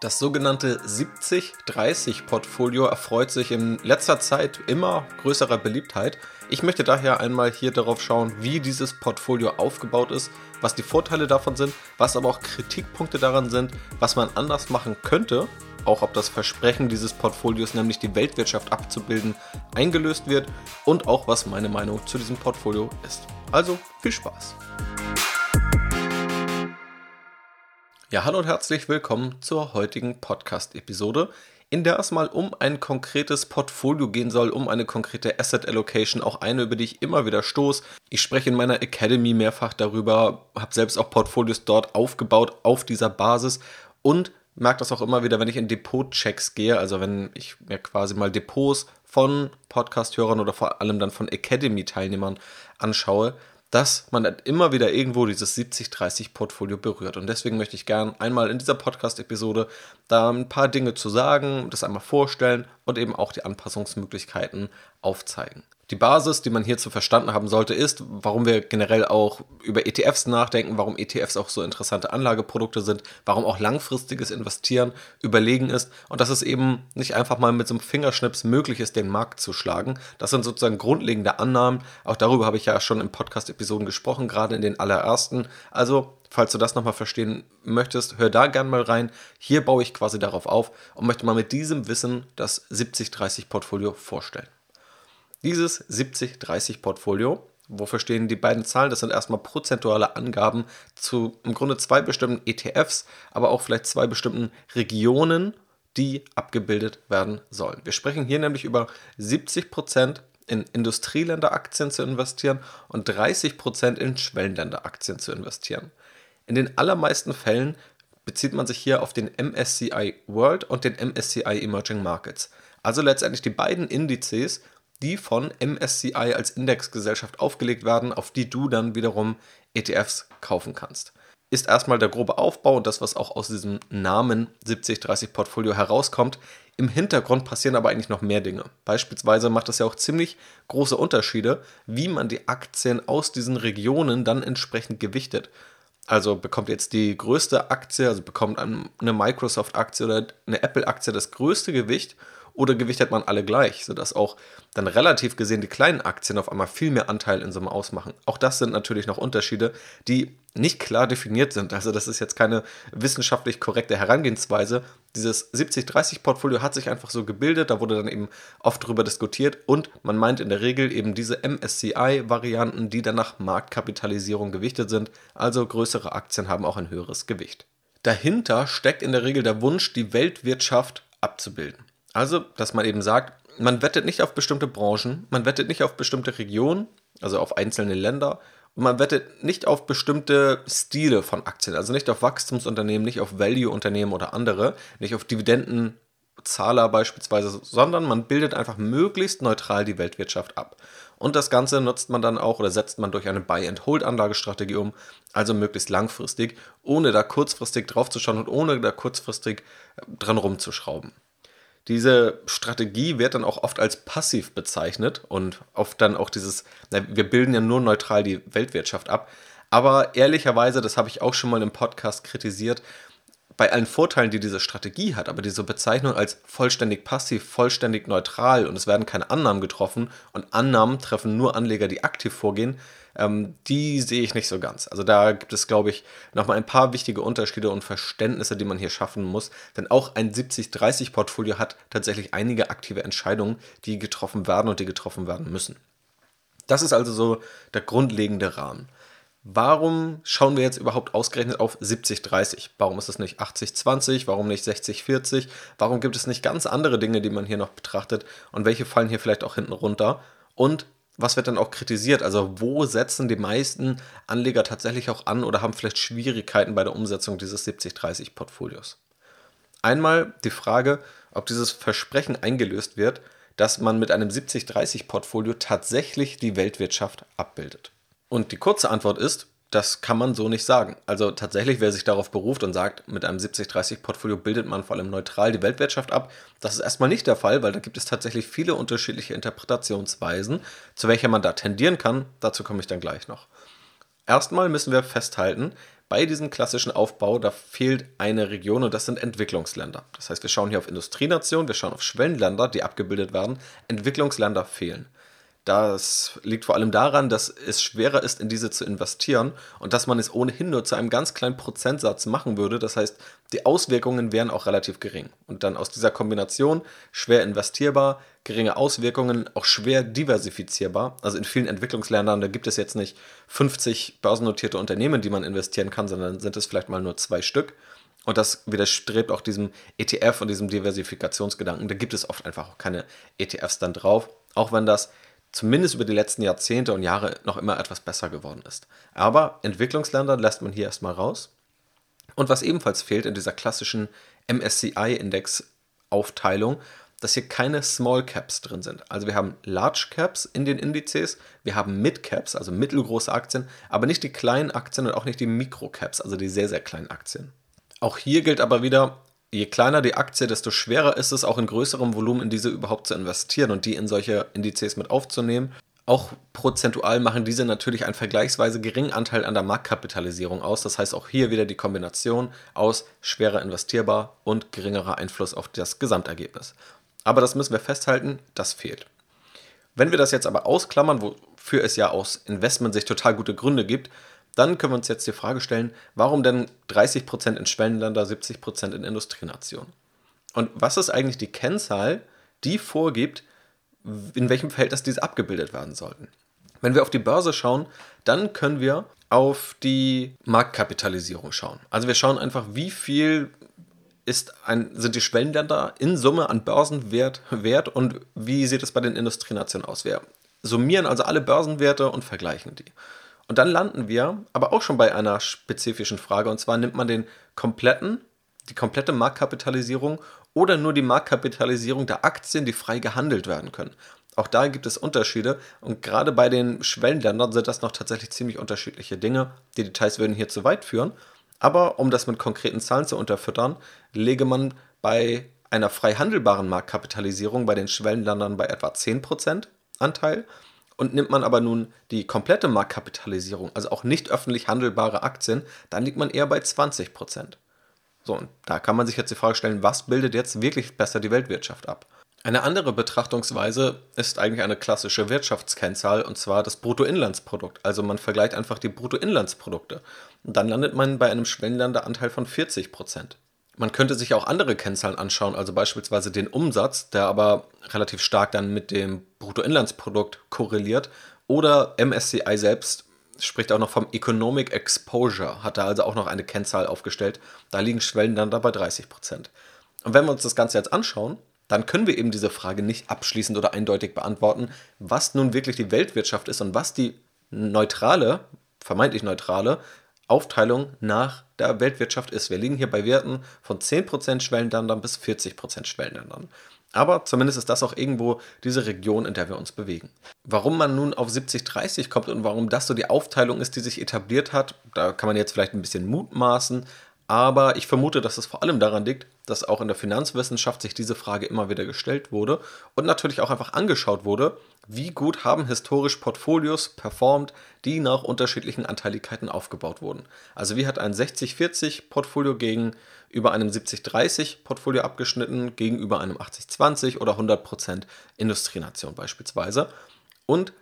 Das sogenannte 70-30-Portfolio erfreut sich in letzter Zeit immer größerer Beliebtheit. Ich möchte daher einmal hier darauf schauen, wie dieses Portfolio aufgebaut ist, was die Vorteile davon sind, was aber auch Kritikpunkte daran sind, was man anders machen könnte, auch ob das Versprechen dieses Portfolios, nämlich die Weltwirtschaft abzubilden, eingelöst wird und auch was meine Meinung zu diesem Portfolio ist. Also viel Spaß! Ja, hallo und herzlich willkommen zur heutigen Podcast-Episode, in der es mal um ein konkretes Portfolio gehen soll, um eine konkrete Asset Allocation, auch eine, über die ich immer wieder stoße. Ich spreche in meiner Academy mehrfach darüber, habe selbst auch Portfolios dort aufgebaut auf dieser Basis und merke das auch immer wieder, wenn ich in Depot-Checks gehe, also wenn ich mir quasi mal Depots von Podcast-Hörern oder vor allem dann von Academy-Teilnehmern anschaue, dass man immer wieder irgendwo dieses 70-30-Portfolio berührt. Und deswegen möchte ich gern einmal in dieser Podcast-Episode da ein paar Dinge zu sagen, das einmal vorstellen und eben auch die Anpassungsmöglichkeiten aufzeigen. Die Basis, die man hierzu verstanden haben sollte, ist, warum wir generell auch über ETFs nachdenken, warum ETFs auch so interessante Anlageprodukte sind, warum auch langfristiges Investieren überlegen ist und dass es eben nicht einfach mal mit so einem Fingerschnips möglich ist, den Markt zu schlagen. Das sind sozusagen grundlegende Annahmen. Auch darüber habe ich ja schon in Podcast-Episoden gesprochen, gerade in den allerersten. Also Falls du das nochmal verstehen möchtest, hör da gern mal rein. Hier baue ich quasi darauf auf und möchte mal mit diesem Wissen das 70-30-Portfolio vorstellen. Dieses 70-30-Portfolio, wofür stehen die beiden Zahlen? Das sind erstmal prozentuale Angaben zu im Grunde zwei bestimmten ETFs, aber auch vielleicht zwei bestimmten Regionen, die abgebildet werden sollen. Wir sprechen hier nämlich über 70% in Industrieländeraktien zu investieren und 30% in Schwellenländeraktien zu investieren. In den allermeisten Fällen bezieht man sich hier auf den MSCI World und den MSCI Emerging Markets. Also letztendlich die beiden Indizes, die von MSCI als Indexgesellschaft aufgelegt werden, auf die du dann wiederum ETFs kaufen kannst. Ist erstmal der grobe Aufbau und das, was auch aus diesem Namen 7030 Portfolio herauskommt. Im Hintergrund passieren aber eigentlich noch mehr Dinge. Beispielsweise macht es ja auch ziemlich große Unterschiede, wie man die Aktien aus diesen Regionen dann entsprechend gewichtet. Also bekommt jetzt die größte Aktie, also bekommt eine Microsoft-Aktie oder eine Apple-Aktie das größte Gewicht oder gewichtet man alle gleich, sodass auch dann relativ gesehen die kleinen Aktien auf einmal viel mehr Anteil in Summe ausmachen. Auch das sind natürlich noch Unterschiede, die nicht klar definiert sind. Also das ist jetzt keine wissenschaftlich korrekte Herangehensweise. Dieses 70-30-Portfolio hat sich einfach so gebildet, da wurde dann eben oft drüber diskutiert und man meint in der Regel eben diese MSCI-Varianten, die dann nach Marktkapitalisierung gewichtet sind. Also größere Aktien haben auch ein höheres Gewicht. Dahinter steckt in der Regel der Wunsch, die Weltwirtschaft abzubilden. Also, dass man eben sagt, man wettet nicht auf bestimmte Branchen, man wettet nicht auf bestimmte Regionen, also auf einzelne Länder, und man wettet nicht auf bestimmte Stile von Aktien, also nicht auf Wachstumsunternehmen, nicht auf Value-Unternehmen oder andere, nicht auf Dividendenzahler beispielsweise, sondern man bildet einfach möglichst neutral die Weltwirtschaft ab. Und das Ganze nutzt man dann auch oder setzt man durch eine Buy-and-Hold-Anlagestrategie um, also möglichst langfristig, ohne da kurzfristig draufzuschauen und ohne da kurzfristig dran rumzuschrauben. Diese Strategie wird dann auch oft als passiv bezeichnet und oft dann auch dieses, na, wir bilden ja nur neutral die Weltwirtschaft ab. Aber ehrlicherweise, das habe ich auch schon mal im Podcast kritisiert, bei allen Vorteilen, die diese Strategie hat, aber diese Bezeichnung als vollständig passiv, vollständig neutral und es werden keine Annahmen getroffen und Annahmen treffen nur Anleger, die aktiv vorgehen, ähm, die sehe ich nicht so ganz. Also da gibt es, glaube ich, nochmal ein paar wichtige Unterschiede und Verständnisse, die man hier schaffen muss. Denn auch ein 70-30-Portfolio hat tatsächlich einige aktive Entscheidungen, die getroffen werden und die getroffen werden müssen. Das ist also so der grundlegende Rahmen. Warum schauen wir jetzt überhaupt ausgerechnet auf 70-30? Warum ist es nicht 80-20? Warum nicht 60-40? Warum gibt es nicht ganz andere Dinge, die man hier noch betrachtet? Und welche fallen hier vielleicht auch hinten runter? Und was wird dann auch kritisiert? Also wo setzen die meisten Anleger tatsächlich auch an oder haben vielleicht Schwierigkeiten bei der Umsetzung dieses 70-30 Portfolios? Einmal die Frage, ob dieses Versprechen eingelöst wird, dass man mit einem 70-30 Portfolio tatsächlich die Weltwirtschaft abbildet. Und die kurze Antwort ist, das kann man so nicht sagen. Also tatsächlich, wer sich darauf beruft und sagt, mit einem 70-30-Portfolio bildet man vor allem neutral die Weltwirtschaft ab, das ist erstmal nicht der Fall, weil da gibt es tatsächlich viele unterschiedliche Interpretationsweisen, zu welcher man da tendieren kann. Dazu komme ich dann gleich noch. Erstmal müssen wir festhalten, bei diesem klassischen Aufbau, da fehlt eine Region und das sind Entwicklungsländer. Das heißt, wir schauen hier auf Industrienationen, wir schauen auf Schwellenländer, die abgebildet werden. Entwicklungsländer fehlen. Das liegt vor allem daran, dass es schwerer ist, in diese zu investieren und dass man es ohnehin nur zu einem ganz kleinen Prozentsatz machen würde. Das heißt, die Auswirkungen wären auch relativ gering. Und dann aus dieser Kombination schwer investierbar, geringe Auswirkungen, auch schwer diversifizierbar. Also in vielen Entwicklungsländern, da gibt es jetzt nicht 50 börsennotierte Unternehmen, die man investieren kann, sondern sind es vielleicht mal nur zwei Stück. Und das widerstrebt auch diesem ETF und diesem Diversifikationsgedanken. Da gibt es oft einfach auch keine ETFs dann drauf, auch wenn das zumindest über die letzten Jahrzehnte und Jahre noch immer etwas besser geworden ist. Aber Entwicklungsländer lässt man hier erstmal raus. Und was ebenfalls fehlt in dieser klassischen MSCI-Index-Aufteilung, dass hier keine Small Caps drin sind. Also wir haben Large Caps in den Indizes, wir haben Mid Caps, also mittelgroße Aktien, aber nicht die kleinen Aktien und auch nicht die Micro Caps, also die sehr, sehr kleinen Aktien. Auch hier gilt aber wieder, je kleiner die Aktie, desto schwerer ist es auch in größerem Volumen in diese überhaupt zu investieren und die in solche Indizes mit aufzunehmen. Auch prozentual machen diese natürlich einen vergleichsweise geringen Anteil an der Marktkapitalisierung aus. Das heißt auch hier wieder die Kombination aus schwerer investierbar und geringerer Einfluss auf das Gesamtergebnis. Aber das müssen wir festhalten, das fehlt. Wenn wir das jetzt aber ausklammern, wofür es ja aus Investment-Sicht total gute Gründe gibt, dann können wir uns jetzt die Frage stellen, warum denn 30% in Schwellenländer, 70% in Industrienationen? Und was ist eigentlich die Kennzahl, die vorgibt, in welchem Verhältnis diese abgebildet werden sollten? Wenn wir auf die Börse schauen, dann können wir auf die Marktkapitalisierung schauen. Also wir schauen einfach, wie viel ein, sind die Schwellenländer in Summe an Börsenwert wert und wie sieht es bei den Industrienationen aus? Wir summieren also alle Börsenwerte und vergleichen die. Und dann landen wir aber auch schon bei einer spezifischen Frage. Und zwar nimmt man den kompletten, die komplette Marktkapitalisierung oder nur die Marktkapitalisierung der Aktien, die frei gehandelt werden können. Auch da gibt es Unterschiede und gerade bei den Schwellenländern sind das noch tatsächlich ziemlich unterschiedliche Dinge. Die Details würden hier zu weit führen. Aber um das mit konkreten Zahlen zu unterfüttern, lege man bei einer frei handelbaren Marktkapitalisierung bei den Schwellenländern bei etwa 10% Anteil und nimmt man aber nun die komplette Marktkapitalisierung, also auch nicht öffentlich handelbare Aktien, dann liegt man eher bei 20 Prozent. So, und da kann man sich jetzt die Frage stellen, was bildet jetzt wirklich besser die Weltwirtschaft ab? Eine andere Betrachtungsweise ist eigentlich eine klassische Wirtschaftskennzahl und zwar das Bruttoinlandsprodukt. Also man vergleicht einfach die Bruttoinlandsprodukte. Und dann landet man bei einem Schwellenlandeanteil von 40 Prozent. Man könnte sich auch andere Kennzahlen anschauen, also beispielsweise den Umsatz, der aber relativ stark dann mit dem Bruttoinlandsprodukt korreliert. Oder MSCI selbst spricht auch noch vom Economic Exposure, hat da also auch noch eine Kennzahl aufgestellt. Da liegen Schwellen dann dabei 30 Prozent. Und wenn wir uns das Ganze jetzt anschauen, dann können wir eben diese Frage nicht abschließend oder eindeutig beantworten, was nun wirklich die Weltwirtschaft ist und was die neutrale, vermeintlich neutrale Aufteilung nach der Weltwirtschaft ist. Wir liegen hier bei Werten von 10% Schwellenländern bis 40% Schwellenländern. Aber zumindest ist das auch irgendwo diese Region, in der wir uns bewegen. Warum man nun auf 70-30 kommt und warum das so die Aufteilung ist, die sich etabliert hat, da kann man jetzt vielleicht ein bisschen mutmaßen. Aber ich vermute, dass es vor allem daran liegt, dass auch in der Finanzwissenschaft sich diese Frage immer wieder gestellt wurde und natürlich auch einfach angeschaut wurde, wie gut haben historisch Portfolios performt, die nach unterschiedlichen Anteiligkeiten aufgebaut wurden. Also wie hat ein 60-40 Portfolio gegenüber einem 70-30 Portfolio abgeschnitten, gegenüber einem 80-20 oder 100% Industrienation beispielsweise. Und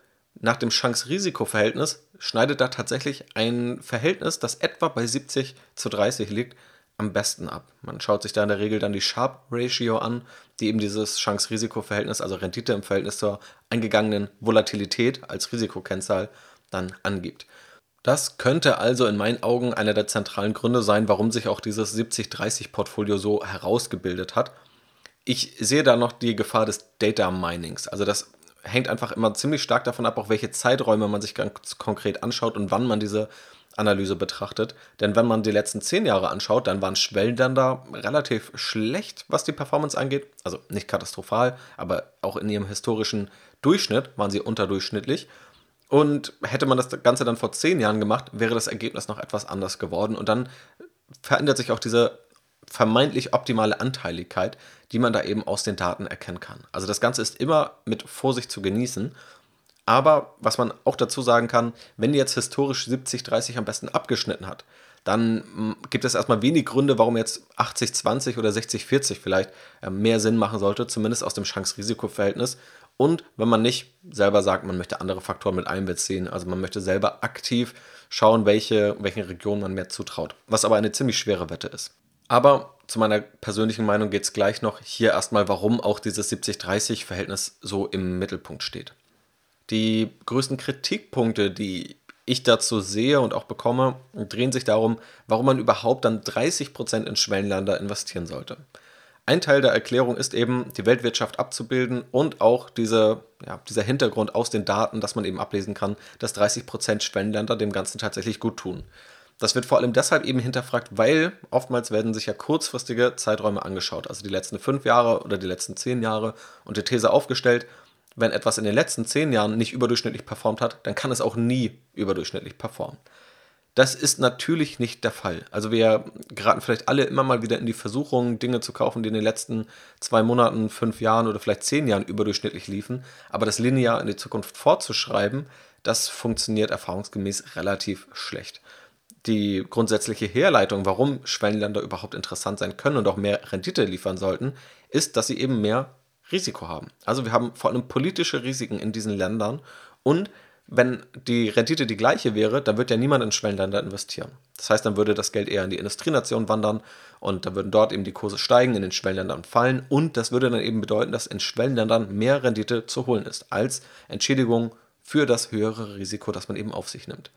nach dem Chance-Risiko-Verhältnis schneidet da tatsächlich ein Verhältnis, das etwa bei 70 zu 30 liegt, am besten ab. Man schaut sich da in der Regel dann die Sharp Ratio an, die eben dieses Chance-Risiko-Verhältnis, also Rendite im Verhältnis zur eingegangenen Volatilität als Risikokennzahl dann angibt. Das könnte also in meinen Augen einer der zentralen Gründe sein, warum sich auch dieses 70-30-Portfolio so herausgebildet hat. Ich sehe da noch die Gefahr des Data Minings. Also das hängt einfach immer ziemlich stark davon ab, auch welche Zeiträume man sich ganz konkret anschaut und wann man diese Analyse betrachtet. Denn wenn man die letzten zehn Jahre anschaut, dann waren Schwellenländer relativ schlecht, was die Performance angeht. Also nicht katastrophal, aber auch in ihrem historischen Durchschnitt waren sie unterdurchschnittlich. Und hätte man das Ganze dann vor zehn Jahren gemacht, wäre das Ergebnis noch etwas anders geworden. Und dann verändert sich auch diese vermeintlich optimale Anteiligkeit, die man da eben aus den Daten erkennen kann. Also das Ganze ist immer mit Vorsicht zu genießen aber was man auch dazu sagen kann, wenn jetzt historisch 70-30 am besten abgeschnitten hat, dann mm, gibt es erstmal wenig Gründe, warum jetzt 80-20 oder 60-40 vielleicht äh, mehr Sinn machen sollte, zumindest aus dem Chance-Risiko-Verhältnis. Und wenn man nicht selber sagt, man möchte andere Faktoren mit einbeziehen, also man möchte selber aktiv schauen, welche, welchen Regionen man mehr zutraut, was aber eine ziemlich schwere Wette ist. Aber zu meiner persönlichen Meinung geht es gleich noch hier erstmal, warum auch dieses 70-30-Verhältnis so im Mittelpunkt steht. Die größten Kritikpunkte, die ich dazu sehe und auch bekomme, drehen sich darum, warum man überhaupt dann 30% in Schwellenländer investieren sollte. Ein Teil der Erklärung ist eben, die Weltwirtschaft abzubilden und auch diese, ja, dieser Hintergrund aus den Daten, dass man eben ablesen kann, dass 30% Schwellenländer dem Ganzen tatsächlich gut tun. Das wird vor allem deshalb eben hinterfragt, weil oftmals werden sich ja kurzfristige Zeiträume angeschaut, also die letzten fünf Jahre oder die letzten zehn Jahre und die These aufgestellt, wenn etwas in den letzten zehn Jahren nicht überdurchschnittlich performt hat, dann kann es auch nie überdurchschnittlich performen. Das ist natürlich nicht der Fall. Also wir geraten vielleicht alle immer mal wieder in die Versuchung, Dinge zu kaufen, die in den letzten zwei Monaten, fünf Jahren oder vielleicht zehn Jahren überdurchschnittlich liefen. Aber das linear in die Zukunft vorzuschreiben, das funktioniert erfahrungsgemäß relativ schlecht. Die grundsätzliche Herleitung, warum Schwellenländer überhaupt interessant sein können und auch mehr Rendite liefern sollten, ist, dass sie eben mehr Risiko haben. Also wir haben vor allem politische Risiken in diesen Ländern und wenn die Rendite die gleiche wäre, dann wird ja niemand in Schwellenländer investieren. Das heißt, dann würde das Geld eher in die Industrienation wandern und dann würden dort eben die Kurse steigen, in den Schwellenländern fallen und das würde dann eben bedeuten, dass in Schwellenländern mehr Rendite zu holen ist als Entschädigung für das höhere Risiko, das man eben auf sich nimmt.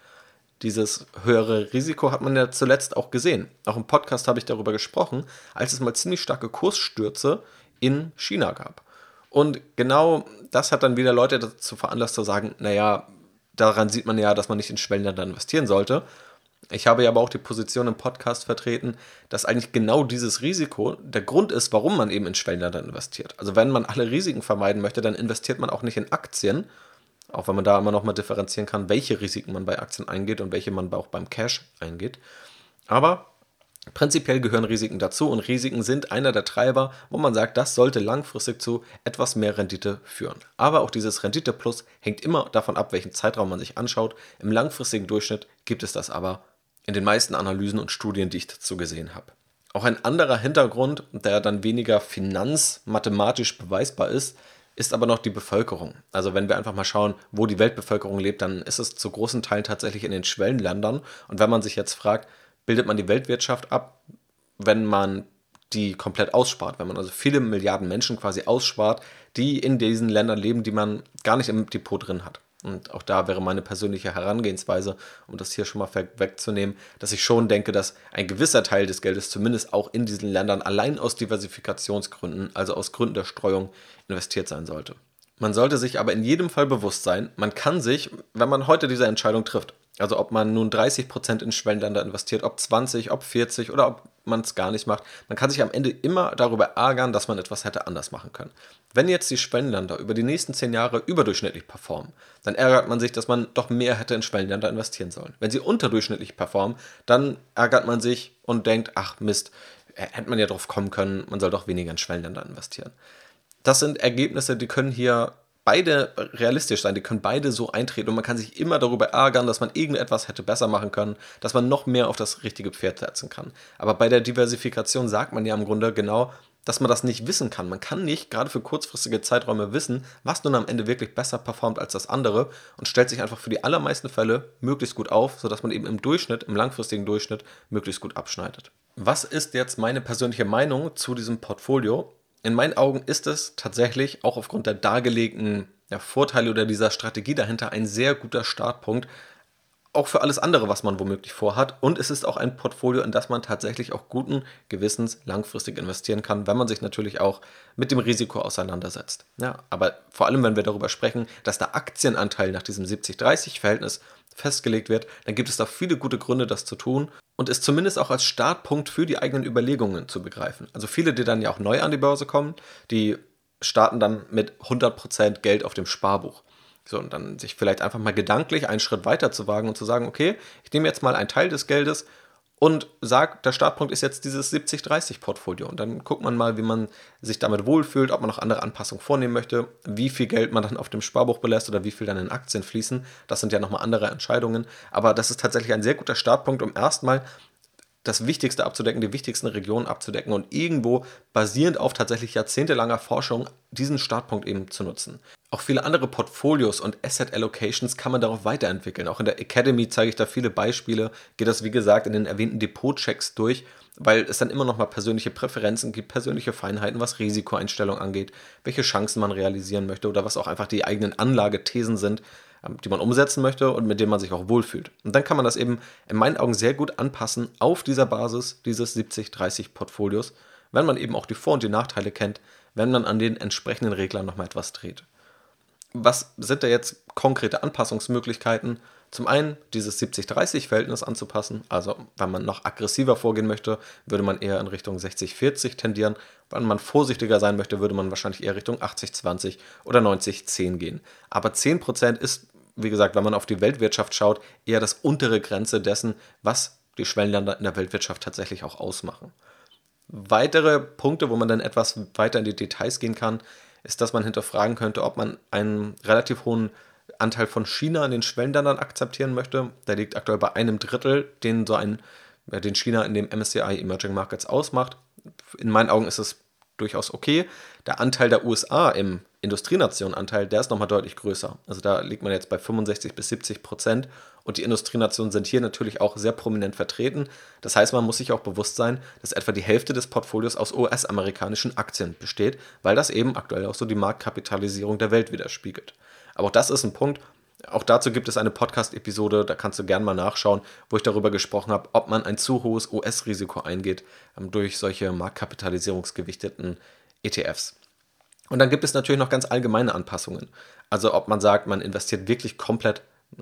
Dieses höhere Risiko hat man ja zuletzt auch gesehen. Auch im Podcast habe ich darüber gesprochen, als es mal ziemlich starke Kursstürze in China gab. Und genau das hat dann wieder Leute dazu veranlasst zu sagen, naja, daran sieht man ja, dass man nicht in Schwellenländer investieren sollte. Ich habe ja aber auch die Position im Podcast vertreten, dass eigentlich genau dieses Risiko der Grund ist, warum man eben in Schwellenländer investiert. Also wenn man alle Risiken vermeiden möchte, dann investiert man auch nicht in Aktien, auch wenn man da immer noch mal differenzieren kann, welche Risiken man bei Aktien eingeht und welche man auch beim Cash eingeht. Aber Prinzipiell gehören Risiken dazu und Risiken sind einer der Treiber, wo man sagt, das sollte langfristig zu etwas mehr Rendite führen. Aber auch dieses Rendite Plus hängt immer davon ab, welchen Zeitraum man sich anschaut. Im langfristigen Durchschnitt gibt es das aber in den meisten Analysen und Studien, die ich dazu gesehen habe. Auch ein anderer Hintergrund, der dann weniger finanzmathematisch beweisbar ist, ist aber noch die Bevölkerung. Also wenn wir einfach mal schauen, wo die Weltbevölkerung lebt, dann ist es zu großen Teilen tatsächlich in den Schwellenländern. Und wenn man sich jetzt fragt, bildet man die Weltwirtschaft ab, wenn man die komplett ausspart, wenn man also viele Milliarden Menschen quasi ausspart, die in diesen Ländern leben, die man gar nicht im Depot drin hat. Und auch da wäre meine persönliche Herangehensweise, um das hier schon mal wegzunehmen, dass ich schon denke, dass ein gewisser Teil des Geldes zumindest auch in diesen Ländern allein aus Diversifikationsgründen, also aus Gründen der Streuung, investiert sein sollte. Man sollte sich aber in jedem Fall bewusst sein, man kann sich, wenn man heute diese Entscheidung trifft, also ob man nun 30% in Schwellenländer investiert, ob 20, ob 40 oder ob man es gar nicht macht. Man kann sich am Ende immer darüber ärgern, dass man etwas hätte anders machen können. Wenn jetzt die Schwellenländer über die nächsten 10 Jahre überdurchschnittlich performen, dann ärgert man sich, dass man doch mehr hätte in Schwellenländer investieren sollen. Wenn sie unterdurchschnittlich performen, dann ärgert man sich und denkt, ach Mist, hätte man ja drauf kommen können, man soll doch weniger in Schwellenländer investieren. Das sind Ergebnisse, die können hier beide realistisch sein, die können beide so eintreten und man kann sich immer darüber ärgern, dass man irgendetwas hätte besser machen können, dass man noch mehr auf das richtige Pferd setzen kann. Aber bei der Diversifikation sagt man ja im Grunde genau, dass man das nicht wissen kann. Man kann nicht gerade für kurzfristige Zeiträume wissen, was nun am Ende wirklich besser performt als das andere und stellt sich einfach für die allermeisten Fälle möglichst gut auf, sodass man eben im Durchschnitt, im langfristigen Durchschnitt, möglichst gut abschneidet. Was ist jetzt meine persönliche Meinung zu diesem Portfolio? In meinen Augen ist es tatsächlich auch aufgrund der dargelegten ja, Vorteile oder dieser Strategie dahinter ein sehr guter Startpunkt, auch für alles andere, was man womöglich vorhat. Und es ist auch ein Portfolio, in das man tatsächlich auch guten Gewissens langfristig investieren kann, wenn man sich natürlich auch mit dem Risiko auseinandersetzt. Ja, aber vor allem, wenn wir darüber sprechen, dass der Aktienanteil nach diesem 70-30-Verhältnis festgelegt wird, dann gibt es da viele gute Gründe, das zu tun und es zumindest auch als Startpunkt für die eigenen Überlegungen zu begreifen. Also viele, die dann ja auch neu an die Börse kommen, die starten dann mit 100% Geld auf dem Sparbuch. So, und dann sich vielleicht einfach mal gedanklich einen Schritt weiter zu wagen und zu sagen, okay, ich nehme jetzt mal einen Teil des Geldes und sagt, der Startpunkt ist jetzt dieses 70-30-Portfolio. Und dann guckt man mal, wie man sich damit wohlfühlt, ob man noch andere Anpassungen vornehmen möchte, wie viel Geld man dann auf dem Sparbuch belässt oder wie viel dann in Aktien fließen. Das sind ja nochmal andere Entscheidungen. Aber das ist tatsächlich ein sehr guter Startpunkt, um erstmal das Wichtigste abzudecken, die wichtigsten Regionen abzudecken und irgendwo basierend auf tatsächlich jahrzehntelanger Forschung diesen Startpunkt eben zu nutzen. Auch viele andere Portfolios und Asset Allocations kann man darauf weiterentwickeln. Auch in der Academy zeige ich da viele Beispiele, gehe das wie gesagt in den erwähnten Depot-Checks durch, weil es dann immer noch mal persönliche Präferenzen gibt, persönliche Feinheiten, was Risikoeinstellung angeht, welche Chancen man realisieren möchte oder was auch einfach die eigenen Anlagethesen sind, die man umsetzen möchte und mit denen man sich auch wohlfühlt. Und dann kann man das eben in meinen Augen sehr gut anpassen auf dieser Basis dieses 70-30-Portfolios, wenn man eben auch die Vor- und die Nachteile kennt, wenn man an den entsprechenden Reglern nochmal etwas dreht. Was sind da jetzt konkrete Anpassungsmöglichkeiten? Zum einen dieses 70-30-Verhältnis anzupassen, also wenn man noch aggressiver vorgehen möchte, würde man eher in Richtung 60-40 tendieren. Wenn man vorsichtiger sein möchte, würde man wahrscheinlich eher Richtung 80-20 oder 90-10 gehen. Aber 10% ist wie gesagt, wenn man auf die Weltwirtschaft schaut, eher das untere Grenze dessen, was die Schwellenländer in der Weltwirtschaft tatsächlich auch ausmachen. Weitere Punkte, wo man dann etwas weiter in die Details gehen kann, ist, dass man hinterfragen könnte, ob man einen relativ hohen Anteil von China in den Schwellenländern akzeptieren möchte. Der liegt aktuell bei einem Drittel, den so ein, den China in dem MSCI Emerging Markets ausmacht. In meinen Augen ist es durchaus okay. Der Anteil der USA im Industrienationenanteil, der ist nochmal deutlich größer. Also da liegt man jetzt bei 65 bis 70 Prozent und die Industrienationen sind hier natürlich auch sehr prominent vertreten. Das heißt, man muss sich auch bewusst sein, dass etwa die Hälfte des Portfolios aus US-amerikanischen Aktien besteht, weil das eben aktuell auch so die Marktkapitalisierung der Welt widerspiegelt. Aber auch das ist ein Punkt, auch dazu gibt es eine Podcast-Episode, da kannst du gerne mal nachschauen, wo ich darüber gesprochen habe, ob man ein zu hohes US-Risiko eingeht ähm, durch solche marktkapitalisierungsgewichteten ETFs. Und dann gibt es natürlich noch ganz allgemeine Anpassungen. Also ob man sagt, man investiert wirklich komplett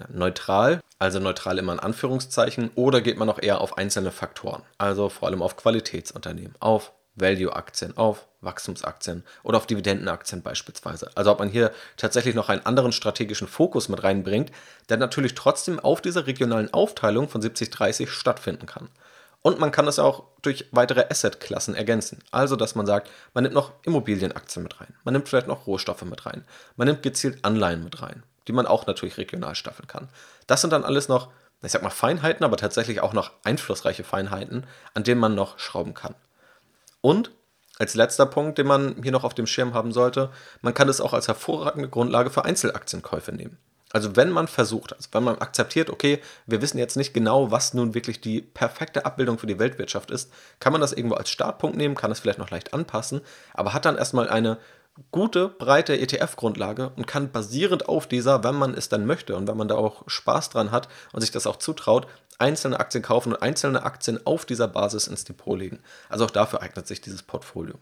neutral, also neutral immer in Anführungszeichen, oder geht man noch eher auf einzelne Faktoren, also vor allem auf Qualitätsunternehmen, auf Value-Aktien, auf Wachstumsaktien oder auf Dividendenaktien beispielsweise. Also ob man hier tatsächlich noch einen anderen strategischen Fokus mit reinbringt, der natürlich trotzdem auf dieser regionalen Aufteilung von 70-30 stattfinden kann. Und man kann das auch durch weitere Assetklassen ergänzen. Also, dass man sagt, man nimmt noch Immobilienaktien mit rein, man nimmt vielleicht noch Rohstoffe mit rein, man nimmt gezielt Anleihen mit rein, die man auch natürlich regional staffeln kann. Das sind dann alles noch, ich sag mal, Feinheiten, aber tatsächlich auch noch einflussreiche Feinheiten, an denen man noch schrauben kann. Und als letzter Punkt, den man hier noch auf dem Schirm haben sollte, man kann es auch als hervorragende Grundlage für Einzelaktienkäufe nehmen. Also wenn man versucht, also wenn man akzeptiert, okay, wir wissen jetzt nicht genau, was nun wirklich die perfekte Abbildung für die Weltwirtschaft ist, kann man das irgendwo als Startpunkt nehmen, kann es vielleicht noch leicht anpassen, aber hat dann erstmal eine gute, breite ETF-Grundlage und kann basierend auf dieser, wenn man es dann möchte und wenn man da auch Spaß dran hat und sich das auch zutraut, einzelne Aktien kaufen und einzelne Aktien auf dieser Basis ins Depot legen. Also auch dafür eignet sich dieses Portfolio.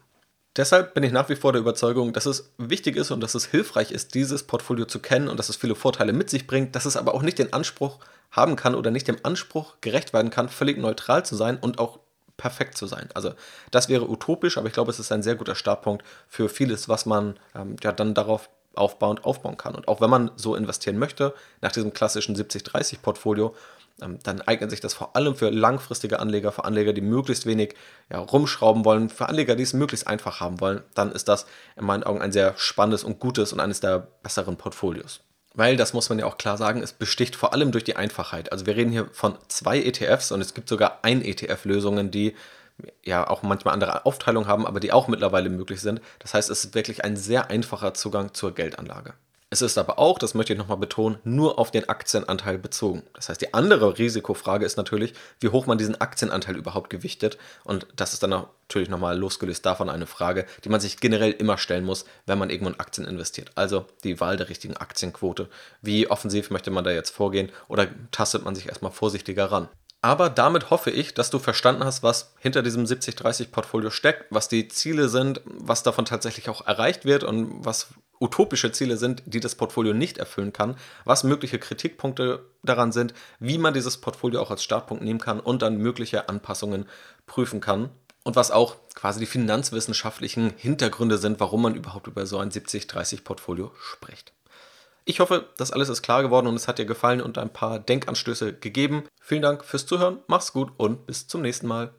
Deshalb bin ich nach wie vor der Überzeugung, dass es wichtig ist und dass es hilfreich ist, dieses Portfolio zu kennen und dass es viele Vorteile mit sich bringt, dass es aber auch nicht den Anspruch haben kann oder nicht dem Anspruch gerecht werden kann, völlig neutral zu sein und auch perfekt zu sein. Also das wäre utopisch, aber ich glaube, es ist ein sehr guter Startpunkt für vieles, was man ähm, ja dann darauf aufbauend aufbauen kann. Und auch wenn man so investieren möchte, nach diesem klassischen 70-30-Portfolio, ähm, dann eignet sich das vor allem für langfristige Anleger, für Anleger, die möglichst wenig ja, rumschrauben wollen, für Anleger, die es möglichst einfach haben wollen. Dann ist das in meinen Augen ein sehr spannendes und gutes und eines der besseren Portfolios. Weil, das muss man ja auch klar sagen, es besticht vor allem durch die Einfachheit. Also wir reden hier von zwei ETFs und es gibt sogar ein ETF-Lösungen, die ja auch manchmal andere Aufteilungen haben, aber die auch mittlerweile möglich sind. Das heißt, es ist wirklich ein sehr einfacher Zugang zur Geldanlage. Es ist aber auch, das möchte ich nochmal betonen, nur auf den Aktienanteil bezogen. Das heißt, die andere Risikofrage ist natürlich, wie hoch man diesen Aktienanteil überhaupt gewichtet. Und das ist dann natürlich nochmal losgelöst davon eine Frage, die man sich generell immer stellen muss, wenn man irgendwo in Aktien investiert. Also die Wahl der richtigen Aktienquote. Wie offensiv möchte man da jetzt vorgehen oder tastet man sich erstmal vorsichtiger ran? Aber damit hoffe ich, dass du verstanden hast, was hinter diesem 70-30-Portfolio steckt, was die Ziele sind, was davon tatsächlich auch erreicht wird und was utopische Ziele sind, die das Portfolio nicht erfüllen kann, was mögliche Kritikpunkte daran sind, wie man dieses Portfolio auch als Startpunkt nehmen kann und dann mögliche Anpassungen prüfen kann und was auch quasi die finanzwissenschaftlichen Hintergründe sind, warum man überhaupt über so ein 70-30-Portfolio spricht. Ich hoffe, das alles ist klar geworden und es hat dir gefallen und ein paar Denkanstöße gegeben. Vielen Dank fürs Zuhören, mach's gut und bis zum nächsten Mal.